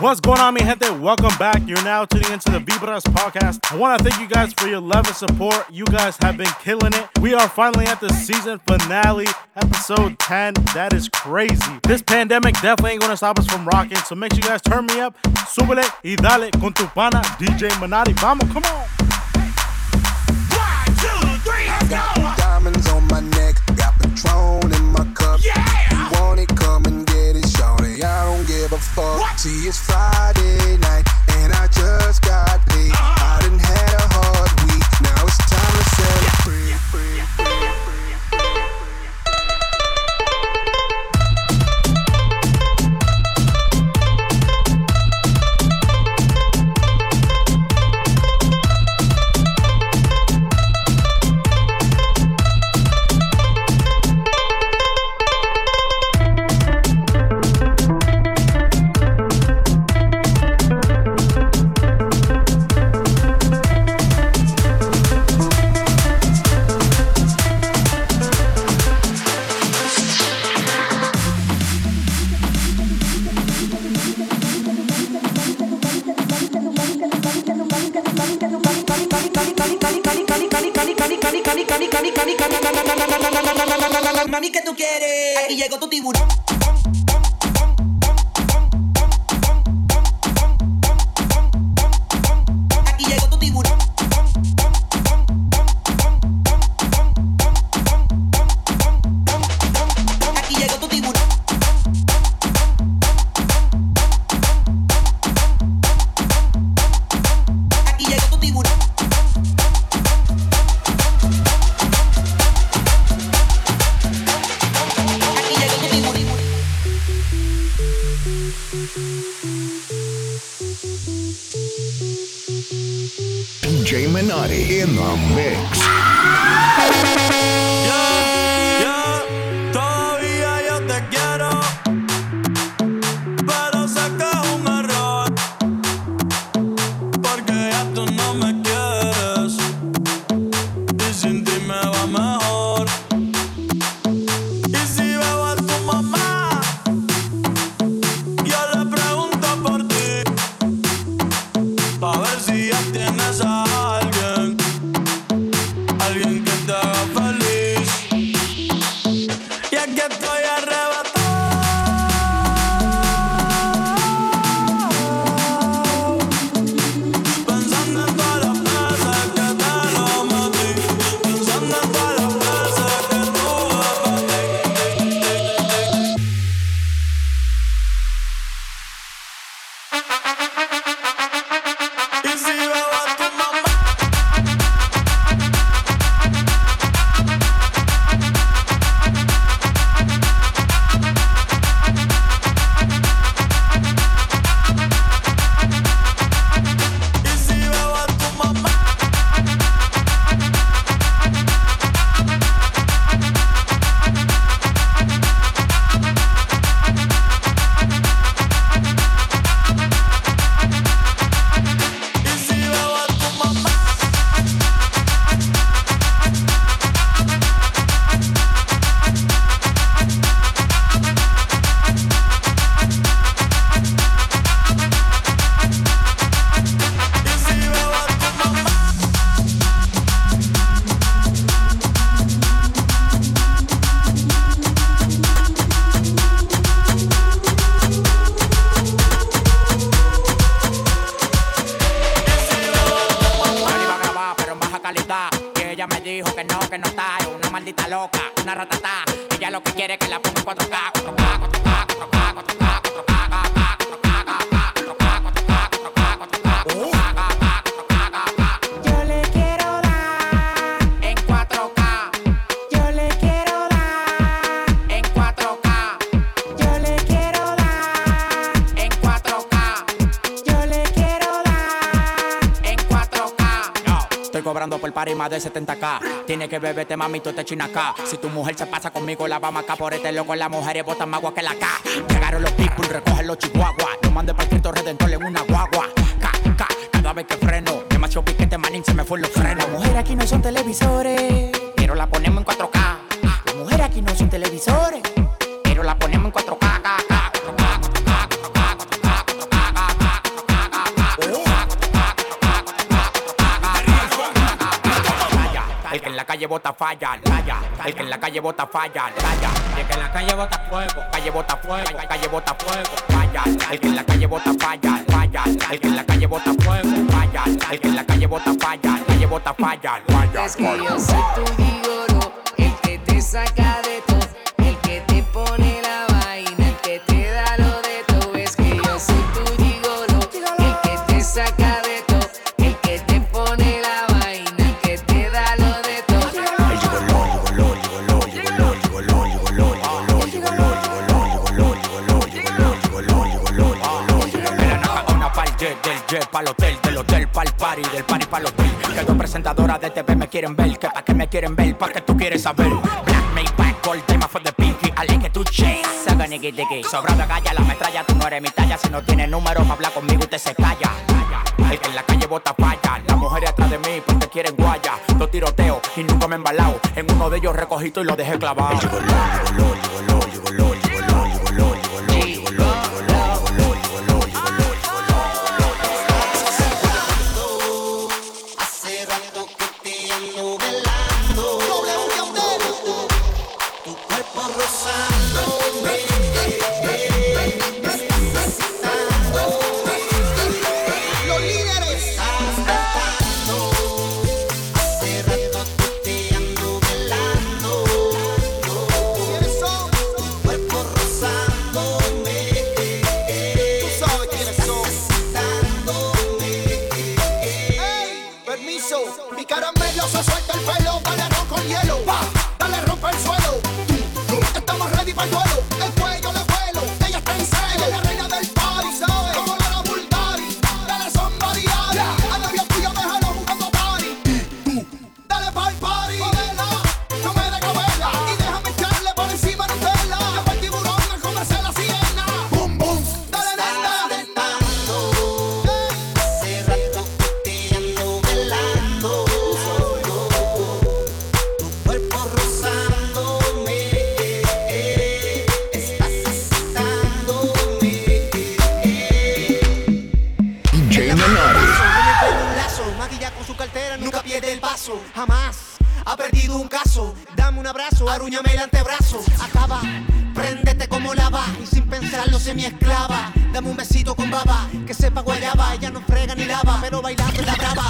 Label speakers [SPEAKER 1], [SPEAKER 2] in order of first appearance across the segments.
[SPEAKER 1] What's going on, mi gente? Welcome back. You're now tuning into the Vibras podcast. I want to thank you guys for your love and support. You guys have been killing it. We are finally at the season finale, episode 10. That is crazy. This pandemic definitely ain't going to stop us from rocking, so make sure you guys turn me up. Súbele y dale con tu pana, DJ Minotti. Vamos, come on.
[SPEAKER 2] One, two, three, let's go!
[SPEAKER 3] Fuck. See, it's Friday night, and I just got
[SPEAKER 4] cobrando por par y más de 70k. Tiene que beberte, mami, tú te acá. Si tu mujer se pasa conmigo, la vamos acá por este loco. Las mujeres botan más agua que la K. Llegaron los people, recogen los chihuahuas. Nos mande para Cristo Redentor en una guagua. K, K, cada vez que freno. Demasiado piquete, manín, se me fue los frenos. Las mujeres aquí no son televisores, pero la ponemos en 4K. Las mujeres aquí no son televisores,
[SPEAKER 5] falla, raya. El que en la calle bota falla, raya. El que en la calle bota fuego, calle bota fuego, calle bota fuego, falla. El que en la calle bota falla, falla. El que en la calle bota fuego, falla. El que en la calle bota falla, calle bota falla, falla.
[SPEAKER 6] Es yo soy tu gigolo, el que te saca de
[SPEAKER 5] jet pa'l hotel, del hotel pa'l party, del party pa'l hotel. Que dos presentadoras de TV me quieren ver, que pa' que me quieren ver, pa' que tú quieres saber. Black Maybach, gold tema for the pinky, I like it to chase. Saga nigga diggy. Sobrado calla la metralla, tú no eres mi talla. Si no tienes número pa' hablar conmigo, usted se calla. El que en la calle bota falla, la mujer atrás de mí porque quieren guaya. Dos tiroteos y nunca me he embalado. En uno de ellos recogito y lo dejé clavado.
[SPEAKER 7] dá pra.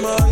[SPEAKER 2] more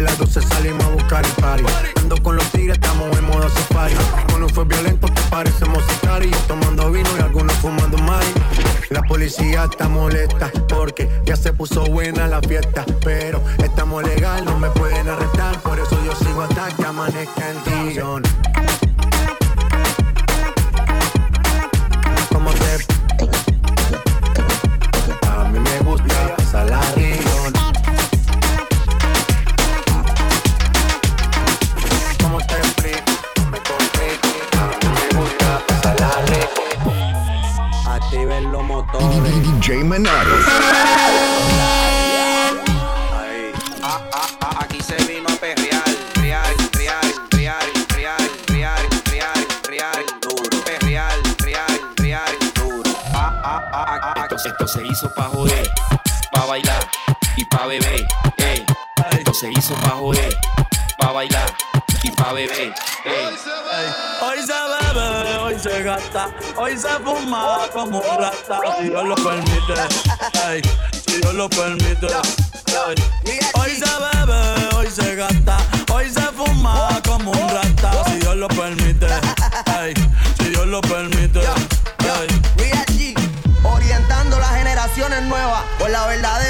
[SPEAKER 2] de
[SPEAKER 8] las 12 salimos a buscar el party. Ando con los tigres, estamos en modo safari. Con un fue violento que parecemos sicari. Tomando vino y algunos fumando mari. La policía está molesta porque ya se puso buena la fiesta. Pero estamos legal, no me pueden arrestar. Por eso yo sigo hasta que amanezca en
[SPEAKER 9] Dijon.
[SPEAKER 10] Esto, se hizo pa' joder, pa' bailar y pa' beber. Esto se hizo pa' joder, pa' bailar y pa' beber.
[SPEAKER 2] Hoy se bebe, hoy se gasta, hoy se fuma como un rata. Si Dios lo permite, ey, si Dios lo permite. Hoy se bebe, hoy se gasta, hoy se fuma como un rata. Si Dios lo permite, ey, si Dios lo permite.
[SPEAKER 11] la
[SPEAKER 12] verdad verdadera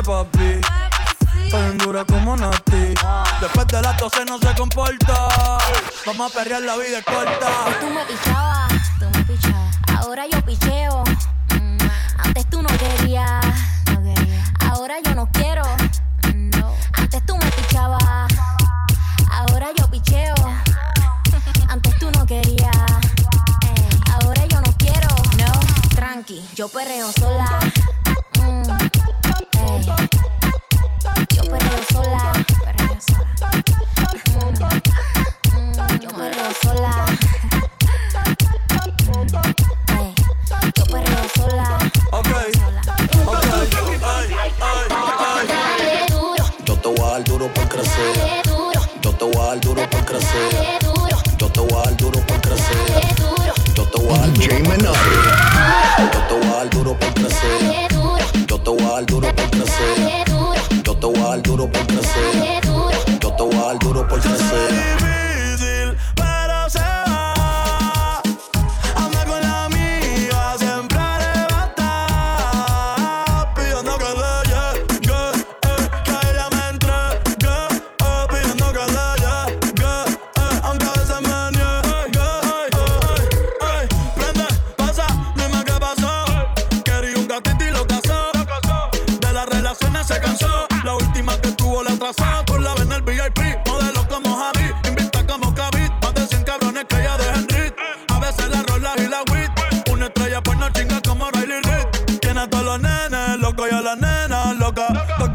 [SPEAKER 2] de papi. Tan dura como Nati. Después de las 12 no se comporta. Vamos a perrear la vida es corta.
[SPEAKER 13] Tú me pichabas, tú me pichabas. Ahora yo picheo. Mm. Antes tú no querías. Ahora yo no quiero. Antes tú me pichabas. Ahora yo picheo. Antes tú no querías. Eh. Ahora yo no quiero. No, tranqui, yo perreo sola.
[SPEAKER 14] duro
[SPEAKER 13] por crecer.
[SPEAKER 3] Yo te voy a dar duro por crecer. Yo te voy a dar duro por crecer. Yo te voy a dar duro por crecer. Yo te voy a dar duro por crecer. Yo te voy a dar duro por crecer. Yo te voy a dar duro por crecer. Yo te voy a dar duro por crecer.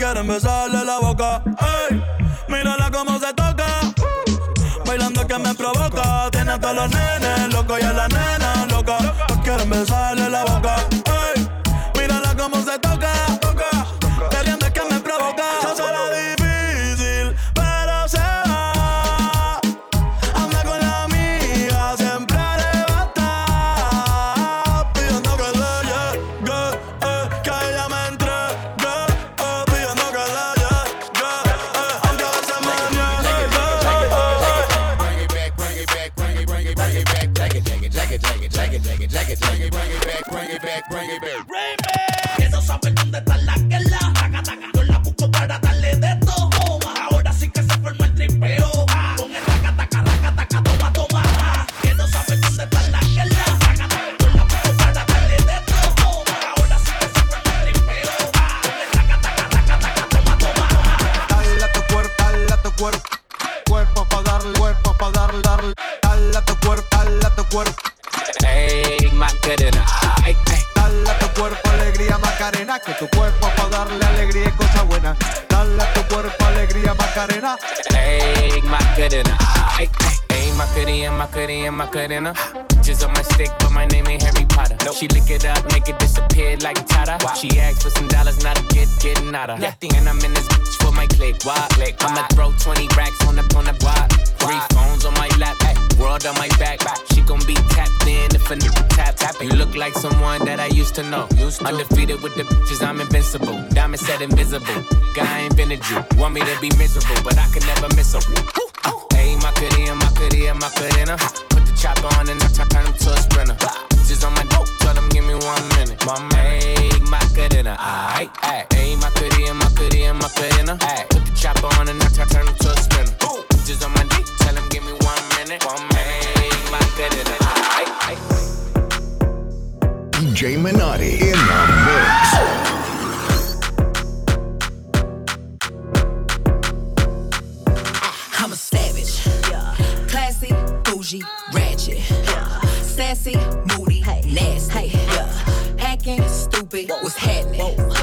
[SPEAKER 14] quieren besarle la boca. Ey, mírala cómo se toca. Bailando que me provoca. Tiene hasta los nenes locos y a la nena loca. Quieren besarle la
[SPEAKER 15] back. She gon' be tapped in if a nigga tap tapping. You look like someone that I used to know. Used to. Undefeated with the bitches, I'm invincible. Diamond said invisible. Guy ain't been a Jew. Want me to be miserable, but I can never miss a. Hey, my cutie and my cutie and my cutina. Put the chopper on and I turn him to a sprinter. Bitches on my dope, tell them give me one minute. My make my cutina, uh, aight. Hey, my cutie and my cutie and my cutina. Put the chopper on and I turn him to a sprinter. Bitches on my dick, tell them give me one minute. One minute.
[SPEAKER 16] DJ Minotti in the mix.
[SPEAKER 6] ratchet, sassy, moody, nasty, stupid, what's happening? Whoa.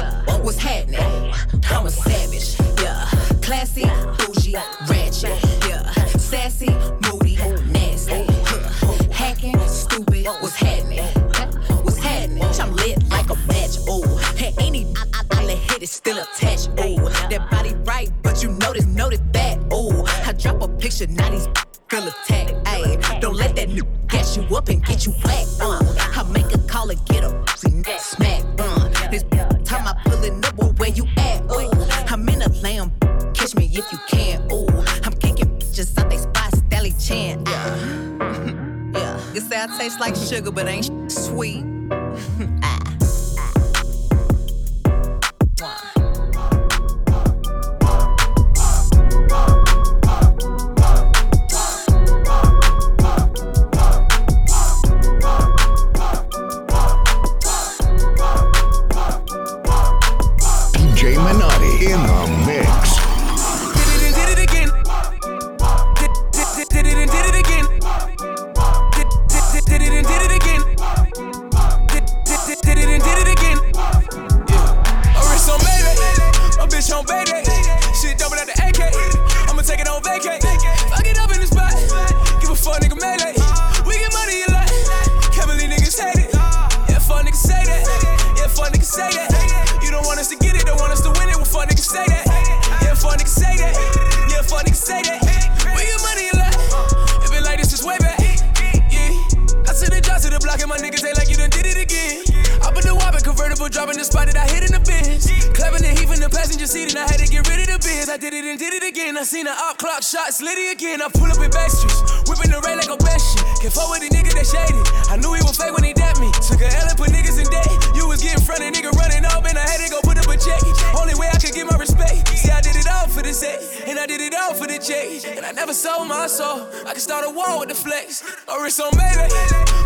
[SPEAKER 6] I hit in
[SPEAKER 16] the
[SPEAKER 17] Benz. Clapping heat from the passenger seat and I had to get rid of the biz. I did it and did it again. I seen the op clock shots, litty again. I pull up in back streets, whipping the rain like a best shit. Can't fuck with the nigga that shady. I knew he was fake when he dapped me. Took a L and put niggas in debt. You was getting front of nigga running off and I had to go put up a check. Only way I could get my respect. See, I did it all for the set, and I did it all for the check. And I never sold my soul. I can start a war with the flex. My wrist on Mayday,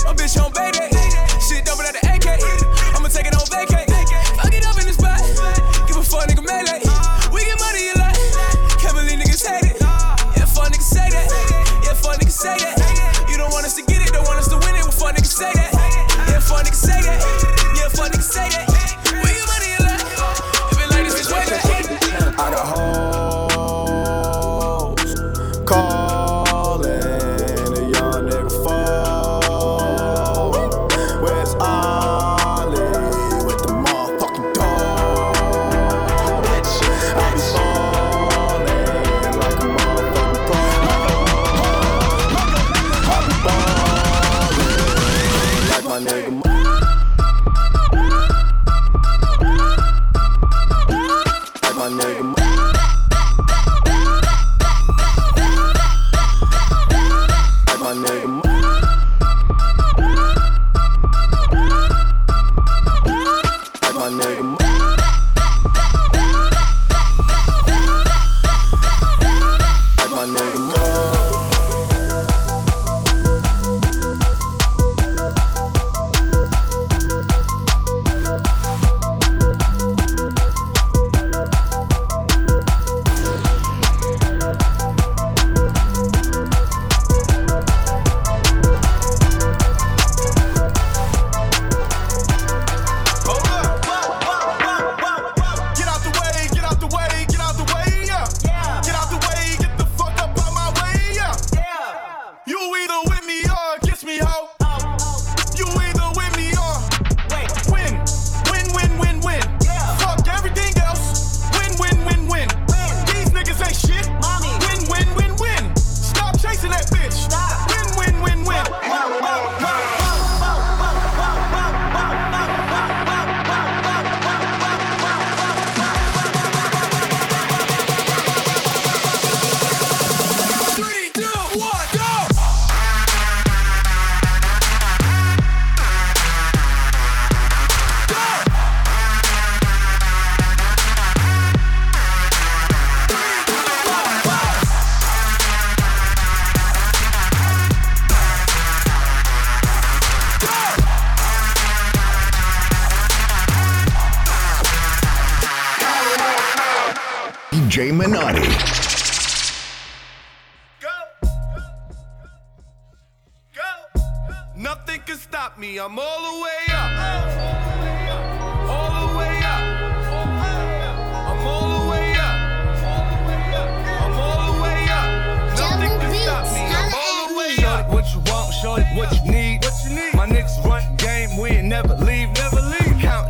[SPEAKER 17] my bitch on Bayday. Shit dumping at the AK. I'ma take it on vacay. Give a nigga melee. We get money a lot. Can't believe niggas hate it. Yeah, fuck niggas say that. Yeah, fuck niggas say that.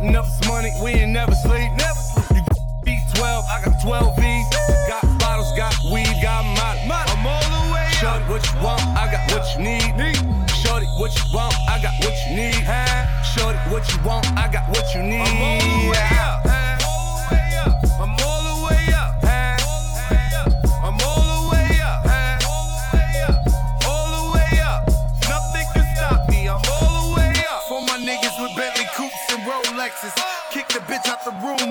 [SPEAKER 18] Counting up this money, we ain't never sleep, never sleep. You beat 12, I got 12 V's. Got bottles, got weed, got money.
[SPEAKER 19] I'm all the way
[SPEAKER 18] Shorty, what you want, I got what you need. Shorty, what you want, I got what you need. Shorty, what you want, I got what you need.
[SPEAKER 19] I'm all the way up.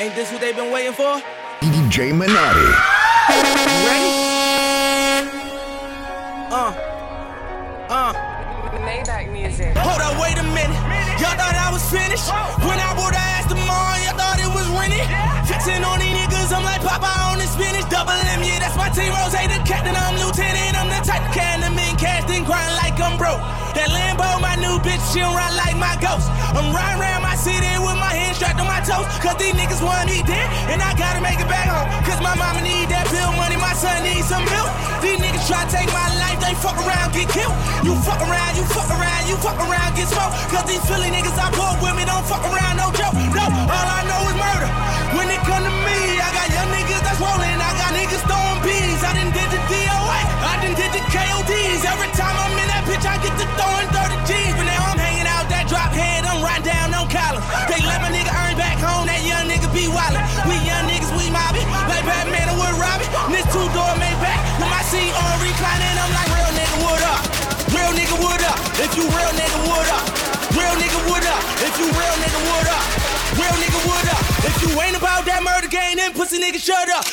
[SPEAKER 17] Ain't this what they been waiting for?
[SPEAKER 16] DJ Minotti. Ready?
[SPEAKER 20] Uh. Uh.
[SPEAKER 21] Maybach music.
[SPEAKER 20] Hold up, wait a minute. Y'all thought I was finished? When I would've asked them all, y'all thought it was rented? Fixing on these niggas, I'm like Popeye on the spinach. Double M, yeah, that's my team. Ross, the captain, I'm lieutenant. I'm the type of can them in cash, then grind like I'm broke. That Lambo, my new bitch, she'll ride like my ghost. I'm riding around my city with my hands strapped on my toes. Cause these niggas want me dead, and I gotta make it back home. Cause my mama need that bill money, my son needs some milk. These niggas try to take my life, they fuck around, get killed. You fuck around, you fuck around, you fuck around, get smoked. Cause these Philly niggas I pull with me don't fuck around, no joke. No, all I know is murder. When it come to me, I got young niggas that's rolling, I got niggas throwing bees. I done did the DOA, I done did the KODs. Every time I'm in that bitch, I get to throwing 30 G's. But now I'm hanging out that drop head, I'm riding down on collars. They let my nigga earn back home, that young nigga be wildin'. We young niggas, we mobbing, like Batman and Wood Robbie. This two door made back, with my seat on reclining, I'm like real nigga, what up? Real nigga, what up? If you real nigga, what up? Real nigga, what up? If you real nigga, what up? Real nigga, what up? If you ain't about that murder game, then pussy nigga, shut up.